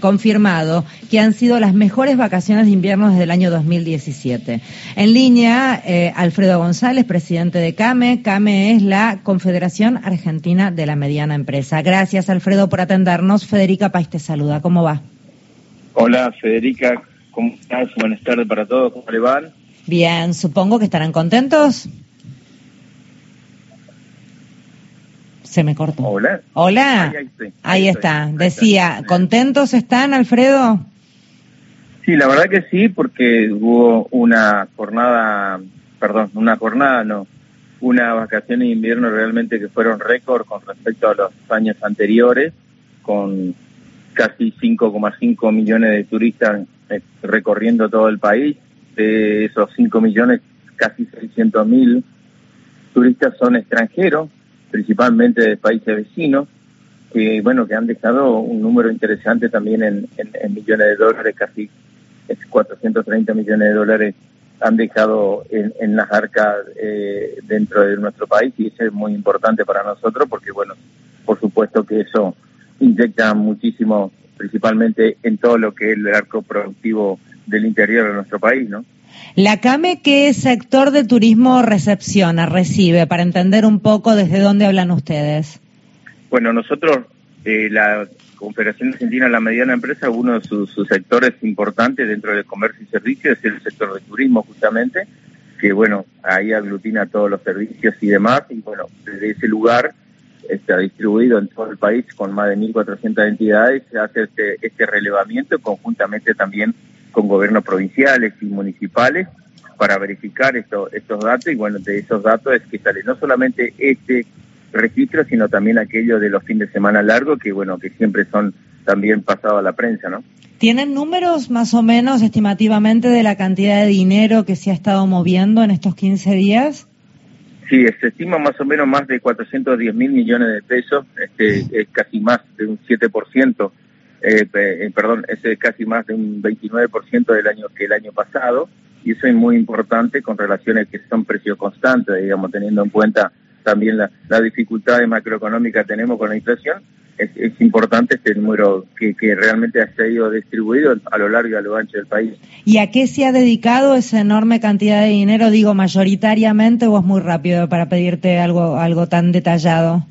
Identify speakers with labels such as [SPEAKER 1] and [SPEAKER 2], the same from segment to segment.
[SPEAKER 1] confirmado que han sido las mejores vacaciones de invierno desde el año 2017. En línea, eh, Alfredo González, presidente de CAME. CAME es la Confederación Argentina de la Mediana Empresa. Gracias, Alfredo, por atendernos. Federica País te saluda. ¿Cómo va?
[SPEAKER 2] Hola, Federica. ¿Cómo estás? Buenas tardes para todos. ¿Cómo le van?
[SPEAKER 1] Bien, supongo que estarán contentos. Se me cortó.
[SPEAKER 2] Hola.
[SPEAKER 1] Hola. Ahí, está. Decía, ¿contentos están, Alfredo?
[SPEAKER 2] Sí, la verdad que sí, porque hubo una jornada, perdón, una jornada, no, una vacación de invierno realmente que fueron récord con respecto a los años anteriores, con casi 5,5 millones de turistas eh, recorriendo todo el país. De esos 5 millones, casi 600 mil turistas son extranjeros, principalmente de países vecinos, que bueno, que han dejado un número interesante también en, millones de dólares, casi 430 millones de dólares han dejado en, las arcas eh, dentro de nuestro país y eso es muy importante para nosotros porque bueno, por supuesto que eso inyecta muchísimo, principalmente en todo lo que es el arco productivo del interior de nuestro país, ¿no?
[SPEAKER 1] La CAME, ¿qué sector de turismo recepciona, recibe, para entender un poco desde dónde hablan ustedes?
[SPEAKER 2] Bueno, nosotros, eh, la Confederación Argentina de la Mediana Empresa, uno de sus, sectores importantes dentro del comercio y servicios es el sector de turismo, justamente, que bueno, ahí aglutina todos los servicios y demás, y bueno, desde ese lugar está distribuido en todo el país con más de 1.400 entidades, se hace este, este relevamiento conjuntamente también con gobiernos provinciales y municipales para verificar esto, estos datos y bueno, de esos datos es que sale no solamente este registro, sino también aquello de los fines de semana largos que bueno, que siempre son también pasados a la prensa, ¿no?
[SPEAKER 1] ¿Tienen números más o menos estimativamente de la cantidad de dinero que se ha estado moviendo en estos 15 días?
[SPEAKER 2] Sí, se estima más o menos más de 410 mil millones de pesos, este, es casi más de un 7% eh, eh, perdón, es casi más de un 29% del año que el año pasado, y eso es muy importante con relaciones que son precios constantes, digamos, teniendo en cuenta también la, la dificultad macroeconómica que tenemos con la inflación, es, es importante este número que, que, realmente ha sido distribuido a lo largo y a lo ancho del país.
[SPEAKER 1] ¿Y a qué se ha dedicado esa enorme cantidad de dinero? Digo, mayoritariamente o es muy rápido para pedirte algo, algo tan detallado?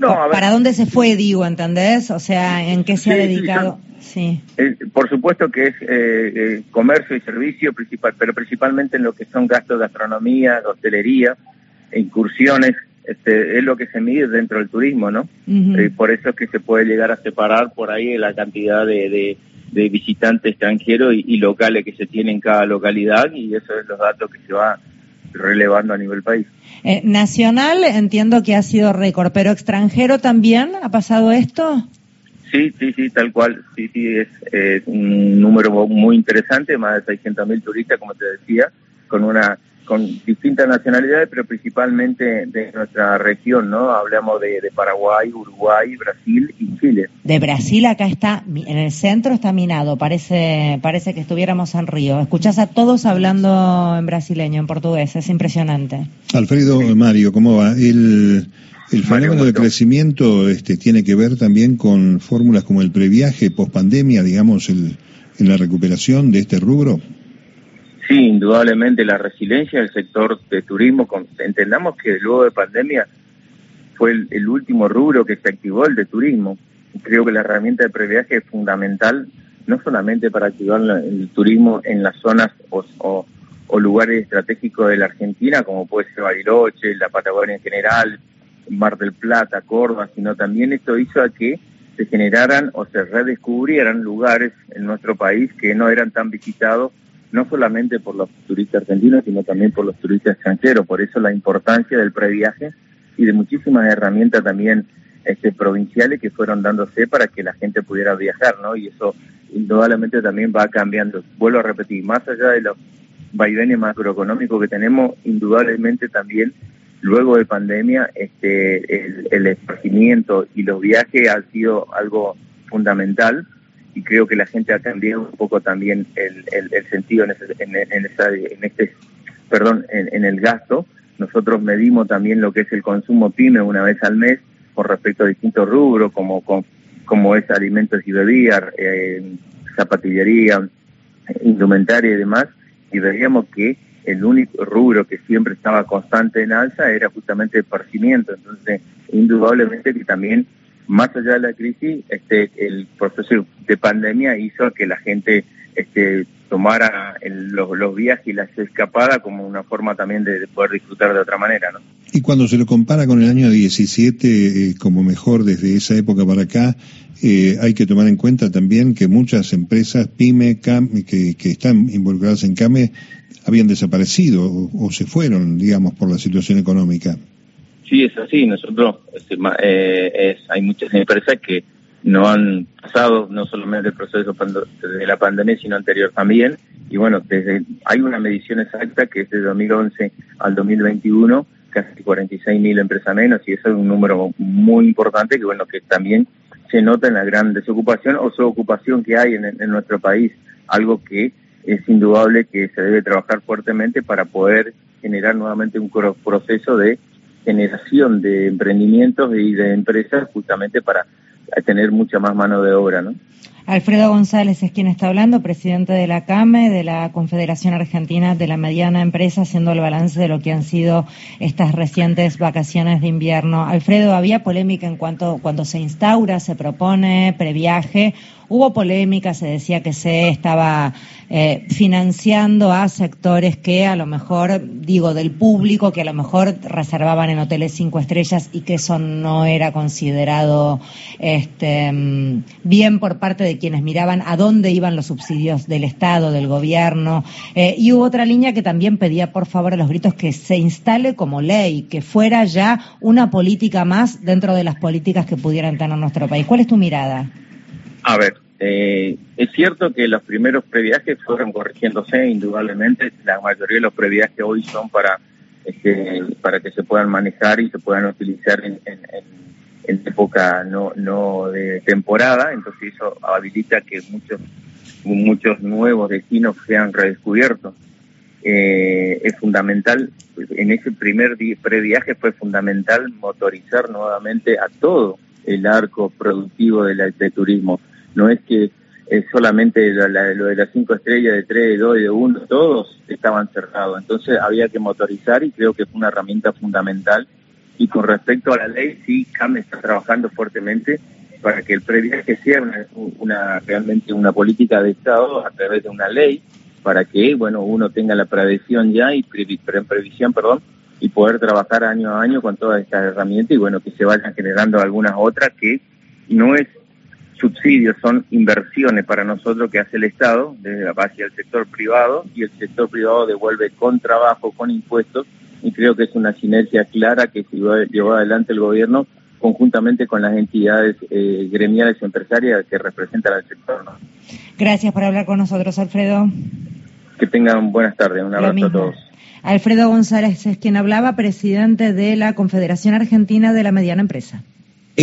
[SPEAKER 1] ¿Para dónde se fue, digo, entendés? O sea, ¿en qué se ha dedicado?
[SPEAKER 2] Sí, eh, por supuesto que es eh, eh, comercio y servicio principal, pero principalmente en lo que son gastos de gastronomía, hostelería, e incursiones, este, es lo que se mide dentro del turismo, ¿no? por eso es que se puede llegar a separar por ahí la cantidad de, de, visitantes extranjeros y, y, locales que se tiene en cada localidad y eso es los datos que se va relevando a nivel país.
[SPEAKER 1] Eh, nacional entiendo que ha sido récord, pero extranjero también ha pasado esto.
[SPEAKER 2] Sí, sí, sí, tal cual. Sí, sí, es un número muy interesante, más de 600 mil turistas, como te decía, con una con distintas nacionalidades, pero principalmente de nuestra región, ¿no? Hablamos de, Paraguay, Uruguay, Brasil y Chile.
[SPEAKER 1] De Brasil acá está, en el centro está minado, parece, parece que estuviéramos en Río. Escuchás a todos hablando en brasileño, en portugués, es impresionante.
[SPEAKER 3] Alfredo Mario, ¿cómo va? El, el fenómeno de crecimiento este, tiene que ver también con fórmulas como el previaje, pospandemia, digamos, el, en la recuperación de este rubro.
[SPEAKER 2] Sí, indudablemente la resiliencia del sector de turismo, entendamos que luego de pandemia fue el, último rubro que se activó el de turismo. Creo que la herramienta de previaje es fundamental, no solamente para activar el turismo en las zonas o, lugares estratégicos de la Argentina, como puede ser Bariloche, la Patagonia en general, Mar del Plata, Córdoba, sino también esto hizo a que se generaran o se redescubrieran lugares en nuestro país que no eran tan visitados no solamente por los turistas argentinos, sino también por los turistas extranjeros. Por eso la importancia del previaje y de muchísimas herramientas también este, provinciales que fueron dándose para que la gente pudiera viajar, ¿no? Y eso indudablemente también va cambiando. Vuelvo a repetir, más allá de los vaivenes macroeconómicos que tenemos, indudablemente también luego de pandemia este, el, el y los viajes han sido algo fundamental y creo que la gente ha cambiado un poco también el, el, sentido en, ese, en, en, este, perdón, en, el gasto. Nosotros medimos también lo que es el consumo pyme una vez al mes con respecto a distintos rubros como con como es alimentos y bebidas, eh, zapatillería, indumentaria y demás, y veíamos que el único rubro que siempre estaba constante en alza era justamente el parcimiento. Entonces, indudablemente que también, más allá de la crisis, este, el proceso de pandemia hizo que la gente este, tomara los, los, viajes y las escapadas como una forma también de, poder disfrutar de otra manera. ¿no?
[SPEAKER 3] Y cuando se lo compara con el año 17, eh, como mejor desde esa época para acá, eh, hay que tomar en cuenta también que muchas empresas PYME que, que están involucradas en CAME habían desaparecido o, se fueron, digamos, por la situación económica.
[SPEAKER 2] Sí, es así. Nosotros, este, eh, es, hay muchas empresas que no han pasado no solamente el proceso de la pandemia, sino anterior también. Y bueno, desde hay una medición exacta que es de 2011 al 2021, casi 46 mil empresas menos, y eso es un número muy importante que bueno, que también se nota en la gran desocupación o subocupación que hay en, en nuestro país, algo que es indudable que se debe trabajar fuertemente para poder generar nuevamente un proceso de generación de emprendimientos y de empresas justamente para tener mucha más mano de obra, ¿no?
[SPEAKER 1] Alfredo González es quien está hablando, presidente de la CAME, de la Confederación Argentina de la Mediana Empresa, haciendo el balance de lo que han sido estas recientes vacaciones de invierno. Alfredo, había polémica en cuanto cuando se instaura, se propone previaje Hubo polémica, se decía que se estaba eh, financiando a sectores que a lo mejor, digo, del público, que a lo mejor reservaban en hoteles cinco estrellas y que eso no era considerado este, mm, bien por parte de quienes miraban a dónde iban los subsidios del Estado, del gobierno. Eh, y hubo otra línea que también pedía, por favor, a los gritos que se instale como ley, que fuera ya una política más dentro de las políticas que pudieran tener nuestro país. ¿Cuál es tu mirada?
[SPEAKER 2] A ver, eh, es cierto que los primeros previajes fueron corrigiéndose, indudablemente. La mayoría de los previajes hoy son para este, para que se puedan manejar y se puedan utilizar en, en, en época no, no de temporada. Entonces eso habilita que muchos muchos nuevos destinos sean redescubiertos. Eh, es fundamental, en ese primer previaje fue fundamental motorizar nuevamente a todo el arco productivo del de turismo no es que es solamente lo de las cinco estrellas, de tres, de dos y de uno, todos estaban cerrados. Entonces había que motorizar y creo que fue una herramienta fundamental. Y con respecto a la ley, sí, CAM está trabajando fuertemente para que el previaje sea una, realmente una política de Estado a través de una ley, para que bueno uno tenga la previsión ya y previsión, perdón, y poder trabajar año a año con todas estas herramientas y bueno que se vayan generando algunas otras que no es subsidios son inversiones para nosotros que hace el Estado desde hacia el sector privado y el sector privado devuelve con trabajo, con impuestos y creo que es una sinergia clara que se llevó adelante el gobierno conjuntamente con las entidades eh, gremiales y empresarias que representan al sector.
[SPEAKER 1] Gracias por hablar con nosotros, Alfredo.
[SPEAKER 2] Que tengan buenas tardes. Un abrazo a todos.
[SPEAKER 1] Alfredo González es quien hablaba, presidente de la Confederación Argentina de la Mediana Empresa.